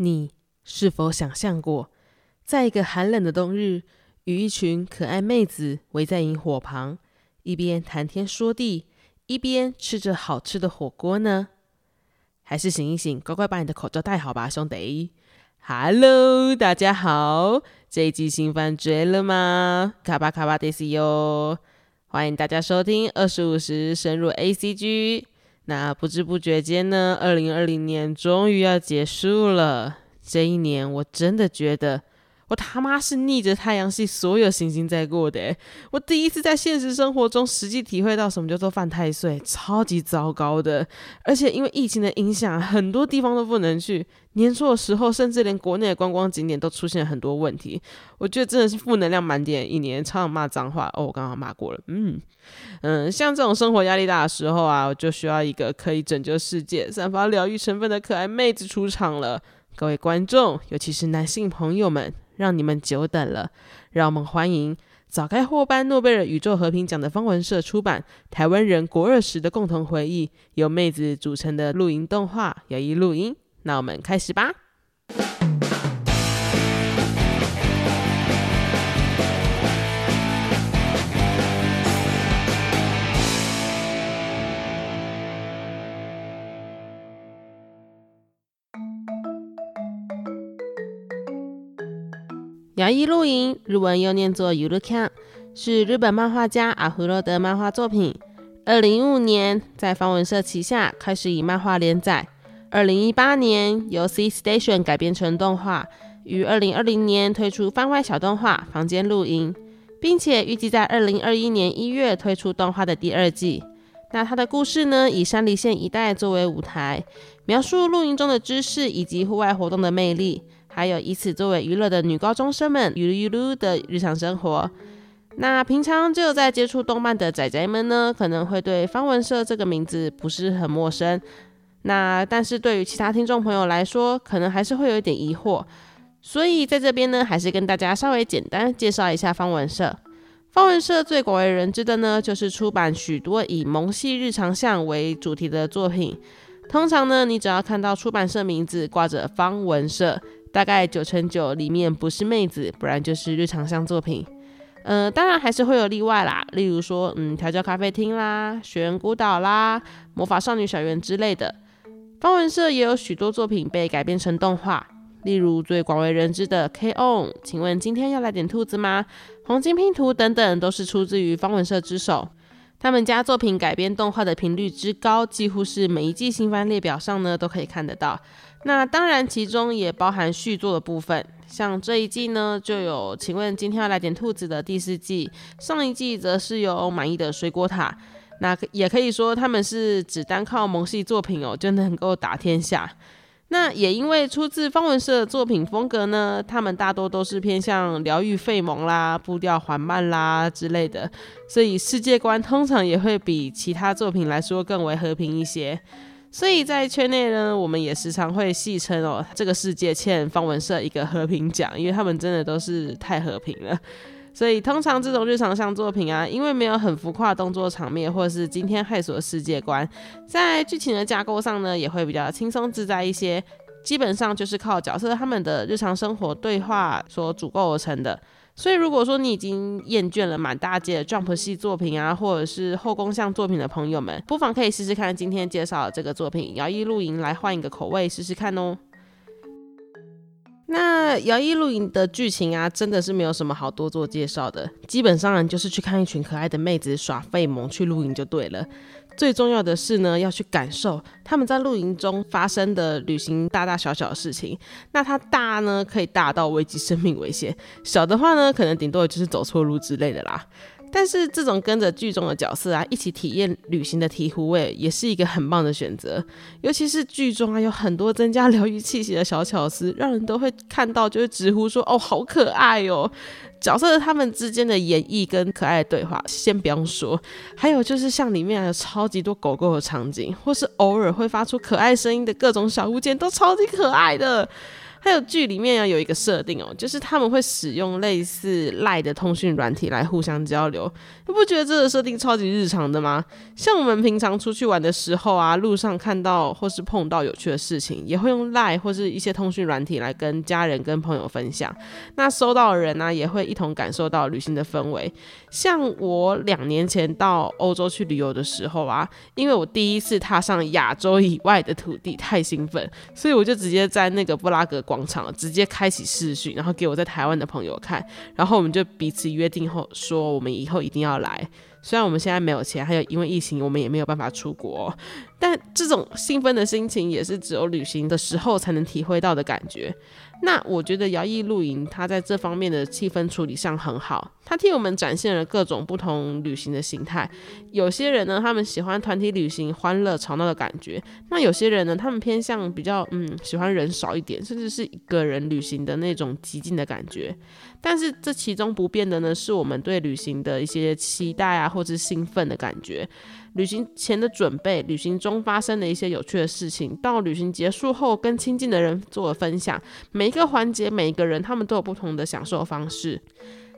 你是否想象过，在一个寒冷的冬日，与一群可爱妹子围在萤火旁，一边谈天说地，一边吃着好吃的火锅呢？还是醒一醒，乖乖把你的口罩戴好吧，兄弟！Hello，大家好，这一集新番追了吗？卡巴卡巴迪西哟，欢迎大家收听二十五时深入 A C G。那不知不觉间呢，二零二零年终于要结束了。这一年，我真的觉得我他妈是逆着太阳系所有行星在过的。我第一次在现实生活中实际体会到什么叫做犯太岁，超级糟糕的。而且因为疫情的影响，很多地方都不能去。年初的时候，甚至连国内的观光景点都出现很多问题。我觉得真的是负能量满点一年，常常骂脏话。哦，我刚刚骂过了。嗯嗯，像这种生活压力大的时候啊，我就需要一个可以拯救世界、散发疗愈成分的可爱妹子出场了。各位观众，尤其是男性朋友们，让你们久等了。让我们欢迎早该获颁诺贝尔宇宙和平奖的方文社出版《台湾人国二时的共同回忆》，由妹子组成的露营动画《有一录音》。那我们开始吧。摇一露营，日文又念作 Yurukan，是日本漫画家阿胡罗的漫画作品。二零一五年在方文社旗下开始以漫画连载。二零一八年由 C Station 改编成动画，于二零二零年推出番外小动画《房间露营》，并且预计在二零二一年一月推出动画的第二季。那它的故事呢，以山梨县一带作为舞台，描述露营中的知识以及户外活动的魅力，还有以此作为娱乐的女高中生们娱噜噜的日常生活。那平常就在接触动漫的仔仔们呢，可能会对方文社这个名字不是很陌生。那但是对于其他听众朋友来说，可能还是会有一点疑惑，所以在这边呢，还是跟大家稍微简单介绍一下方文社。方文社最广为人知的呢，就是出版许多以萌系日常向为主题的作品。通常呢，你只要看到出版社名字挂着方文社，大概九成九里面不是妹子，不然就是日常向作品。嗯，当然还是会有例外啦，例如说，嗯，调教咖啡厅啦、雪原孤岛啦、魔法少女小圆之类的。方文社也有许多作品被改编成动画，例如最广为人知的《K.O.》，请问今天要来点兔子吗？黄金拼图等等都是出自于方文社之手。他们家作品改编动画的频率之高，几乎是每一季新番列表上呢都可以看得到。那当然其中也包含续作的部分，像这一季呢就有《请问今天要来点兔子》的第四季，上一季则是有满意的水果塔。那也可以说他们是只单靠萌系作品哦就能够打天下。那也因为出自方文社的作品风格呢，他们大多都是偏向疗愈费蒙啦、步调缓慢啦之类的，所以世界观通常也会比其他作品来说更为和平一些。所以在圈内呢，我们也时常会戏称哦，这个世界欠方文社一个和平奖，因为他们真的都是太和平了。所以通常这种日常向作品啊，因为没有很浮夸动作场面，或者是惊天骇俗的世界观，在剧情的架构上呢，也会比较轻松自在一些。基本上就是靠角色他们的日常生活对话所组构而成的。所以如果说你已经厌倦了满大街的 Jump 系作品啊，或者是后宫向作品的朋友们，不妨可以试试看今天介绍的这个作品《摇曳露营》，来换一个口味试试看哦。那摇曳露营的剧情啊，真的是没有什么好多做介绍的，基本上就是去看一群可爱的妹子耍费萌去露营就对了。最重要的是呢，要去感受他们在露营中发生的旅行大大小小的事情。那它大呢，可以大到危及生命危险；小的话呢，可能顶多也就是走错路之类的啦。但是这种跟着剧中的角色啊一起体验旅行的醍醐味，也是一个很棒的选择。尤其是剧中啊有很多增加疗愈气息的小巧思，让人都会看到就会直呼说哦好可爱哦。角色他们之间的演绎跟可爱的对话，先不用说，还有就是像里面有超级多狗狗的场景，或是偶尔会发出可爱声音的各种小物件，都超级可爱的。还有剧里面要有一个设定哦，就是他们会使用类似赖的通讯软体来互相交流。你不觉得这个设定超级日常的吗？像我们平常出去玩的时候啊，路上看到或是碰到有趣的事情，也会用赖或是一些通讯软体来跟家人、跟朋友分享。那收到的人呢，也会一同感受到旅行的氛围。像我两年前到欧洲去旅游的时候啊，因为我第一次踏上亚洲以外的土地，太兴奋，所以我就直接在那个布拉格广场直接开启视讯，然后给我在台湾的朋友看，然后我们就彼此约定后说，我们以后一定要来。虽然我们现在没有钱，还有因为疫情，我们也没有办法出国，但这种兴奋的心情也是只有旅行的时候才能体会到的感觉。那我觉得摇曳露营，它在这方面的气氛处理上很好，它替我们展现了各种不同旅行的形态。有些人呢，他们喜欢团体旅行，欢乐吵闹的感觉；那有些人呢，他们偏向比较嗯，喜欢人少一点，甚至是一个人旅行的那种极静的感觉。但是这其中不变的呢，是我们对旅行的一些期待啊，或者是兴奋的感觉。旅行前的准备，旅行中发生的一些有趣的事情，到旅行结束后跟亲近的人做了分享，每一个环节，每一个人他们都有不同的享受方式。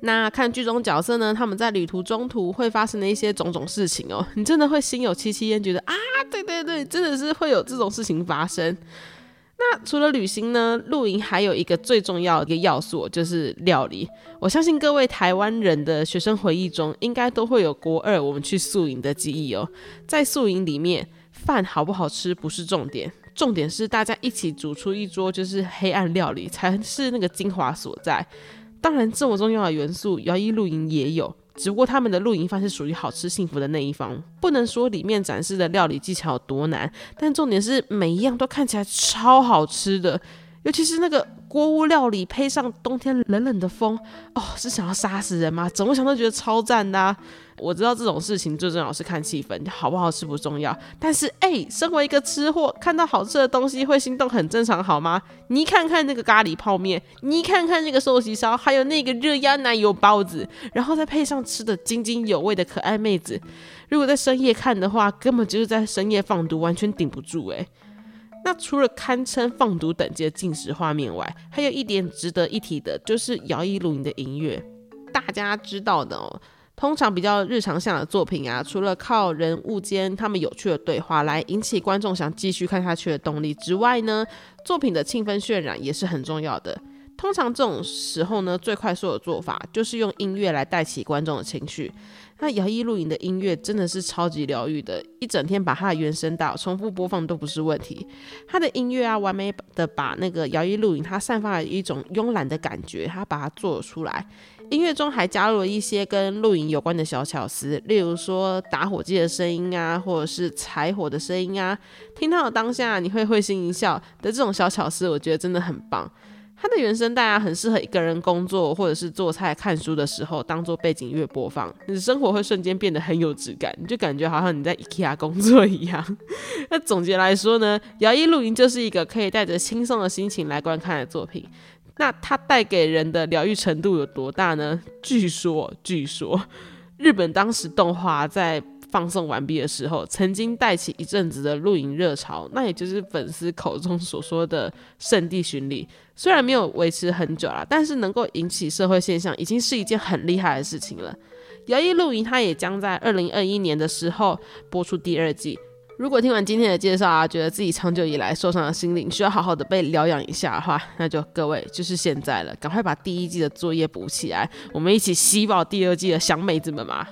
那看剧中角色呢，他们在旅途中途会发生的一些种种事情哦，你真的会心有戚戚焉，觉得啊，对对对，真的是会有这种事情发生。那除了旅行呢，露营还有一个最重要的一个要素就是料理。我相信各位台湾人的学生回忆中，应该都会有国二我们去宿营的记忆哦。在宿营里面，饭好不好吃不是重点，重点是大家一起煮出一桌就是黑暗料理才是那个精华所在。当然，这么重要的元素，摇曳露营也有。只不过他们的露营饭是属于好吃幸福的那一方，不能说里面展示的料理技巧有多难，但重点是每一样都看起来超好吃的，尤其是那个。锅屋料理配上冬天冷冷的风，哦，是想要杀死人吗？怎么想都觉得超赞的。我知道这种事情最重要是看气氛，好不好吃不重要。但是，哎，身为一个吃货，看到好吃的东西会心动，很正常，好吗？你看看那个咖喱泡面，你看看那个寿喜烧，还有那个热压奶油包子，然后再配上吃的津津有味的可爱妹子，如果在深夜看的话，根本就是在深夜放毒，完全顶不住，哎。那除了堪称放毒等级的进食画面外，还有一点值得一提的，就是摇一露营的音乐。大家知道的哦，通常比较日常向的作品啊，除了靠人物间他们有趣的对话来引起观众想继续看下去的动力之外呢，作品的气氛渲染也是很重要的。通常这种时候呢，最快速的做法就是用音乐来带起观众的情绪。那摇曳露营的音乐真的是超级疗愈的，一整天把它的原声带重复播放都不是问题。它的音乐啊，完美的把那个摇曳露营它散发的一种慵懒的感觉，它把它做出来。音乐中还加入了一些跟露营有关的小巧思，例如说打火机的声音啊，或者是柴火的声音啊，听到当下你会会心一笑的这种小巧思，我觉得真的很棒。它的原声带啊，很适合一个人工作或者是做菜、看书的时候当做背景音乐播放，你的生活会瞬间变得很有质感，你就感觉好像你在 IKEA 工作一样。那总结来说呢，摇曳露营就是一个可以带着轻松的心情来观看的作品。那它带给人的疗愈程度有多大呢？据说，据说日本当时动画在。放送完毕的时候，曾经带起一阵子的露营热潮，那也就是粉丝口中所说的圣地巡礼。虽然没有维持很久啦，但是能够引起社会现象，已经是一件很厉害的事情了。摇曳露营，它也将在二零二一年的时候播出第二季。如果听完今天的介绍啊，觉得自己长久以来受伤的心灵需要好好的被疗养一下的话，那就各位就是现在了，赶快把第一季的作业补起来，我们一起吸爆第二季的小妹子们嘛！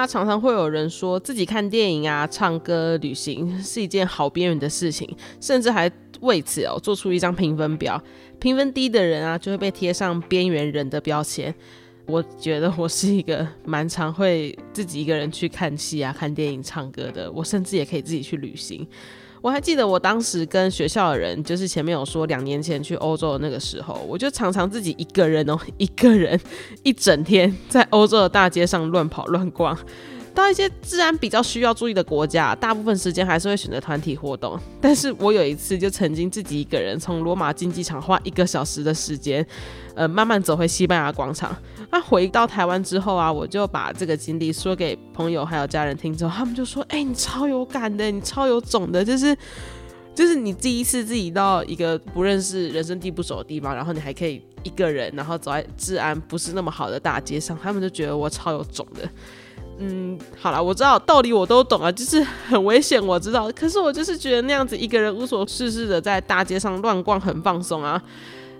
他，常常会有人说自己看电影啊、唱歌、旅行 是一件好边缘的事情，甚至还为此哦做出一张评分表，评分低的人啊就会被贴上边缘人的标签。我觉得我是一个蛮常会自己一个人去看戏啊、看电影、唱歌的，我甚至也可以自己去旅行。我还记得我当时跟学校的人，就是前面有说两年前去欧洲的那个时候，我就常常自己一个人哦，一个人一整天在欧洲的大街上乱跑乱逛。到一些治安比较需要注意的国家，大部分时间还是会选择团体活动。但是我有一次就曾经自己一个人从罗马竞技场花一个小时的时间，呃，慢慢走回西班牙广场。那回到台湾之后啊，我就把这个经历说给朋友还有家人听之后，他们就说：“哎，你超有感的，你超有种的，就是就是你第一次自己到一个不认识、人生地不熟的地方，然后你还可以一个人，然后走在治安不是那么好的大街上，他们就觉得我超有种的。”嗯，好了，我知道道理我都懂啊，就是很危险，我知道。可是我就是觉得那样子一个人无所事事的在大街上乱逛很放松啊。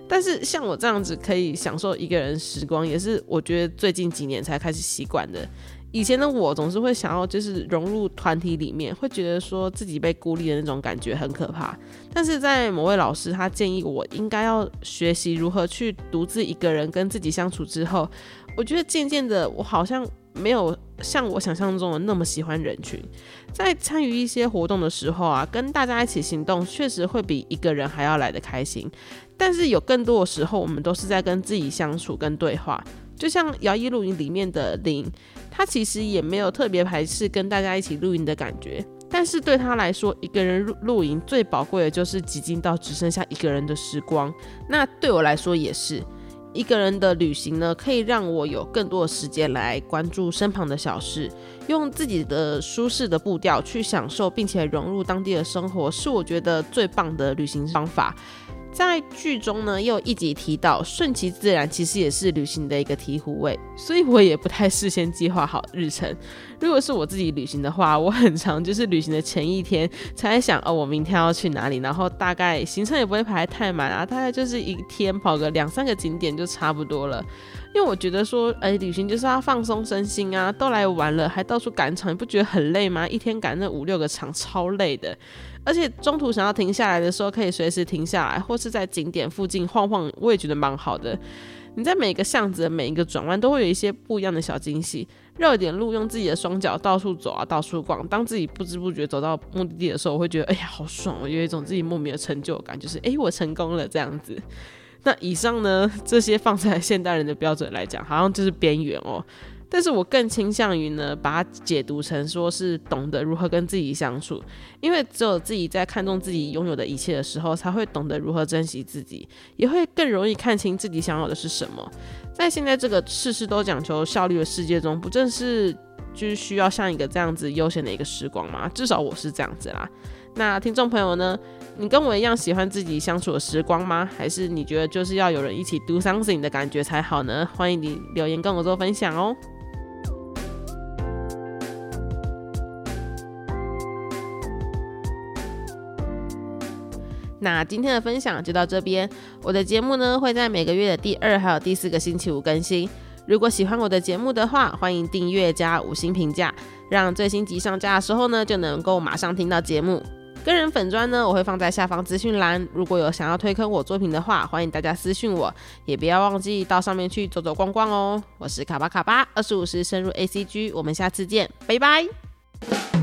但是像我这样子可以享受一个人时光，也是我觉得最近几年才开始习惯的。以前的我总是会想要就是融入团体里面，会觉得说自己被孤立的那种感觉很可怕。但是在某位老师他建议我应该要学习如何去独自一个人跟自己相处之后，我觉得渐渐的我好像。没有像我想象中的那么喜欢人群，在参与一些活动的时候啊，跟大家一起行动，确实会比一个人还要来得开心。但是有更多的时候，我们都是在跟自己相处、跟对话。就像摇曳露营里面的林，他其实也没有特别排斥跟大家一起露营的感觉。但是对他来说，一个人露露营最宝贵的就是寂静到只剩下一个人的时光。那对我来说也是。一个人的旅行呢，可以让我有更多的时间来关注身旁的小事，用自己的舒适的步调去享受，并且融入当地的生活，是我觉得最棒的旅行方法。在剧中呢，又一集提到顺其自然，其实也是旅行的一个醍醐味，所以我也不太事先计划好日程。如果是我自己旅行的话，我很常就是旅行的前一天才想哦，我明天要去哪里，然后大概行程也不会排太满啊，大概就是一天跑个两三个景点就差不多了。因为我觉得说，哎，旅行就是要放松身心啊，都来玩了，还到处赶场，你不觉得很累吗？一天赶那五六个场，超累的。而且中途想要停下来的时候，可以随时停下来，或是在景点附近晃晃，我也觉得蛮好的。你在每个巷子的每一个转弯，都会有一些不一样的小惊喜。绕一点路，用自己的双脚到处走啊，到处逛。当自己不知不觉走到目的地的时候，我会觉得，哎呀，好爽！我有一种自己莫名的成就感，就是，哎，我成功了这样子。那以上呢，这些放在现代人的标准来讲，好像就是边缘哦。但是我更倾向于呢，把它解读成说是懂得如何跟自己相处，因为只有自己在看重自己拥有的一切的时候，才会懂得如何珍惜自己，也会更容易看清自己想要的是什么。在现在这个事事都讲求效率的世界中，不正是就是需要像一个这样子悠闲的一个时光吗？至少我是这样子啦。那听众朋友呢，你跟我一样喜欢自己相处的时光吗？还是你觉得就是要有人一起 do something 的感觉才好呢？欢迎你留言跟我做分享哦。那今天的分享就到这边。我的节目呢会在每个月的第二还有第四个星期五更新。如果喜欢我的节目的话，欢迎订阅加五星评价，让最新集上架的时候呢就能够马上听到节目。个人粉砖呢我会放在下方资讯栏，如果有想要推坑我作品的话，欢迎大家私讯我，也不要忘记到上面去走走逛逛哦。我是卡巴卡巴，二十五时深入 A C G，我们下次见，拜拜。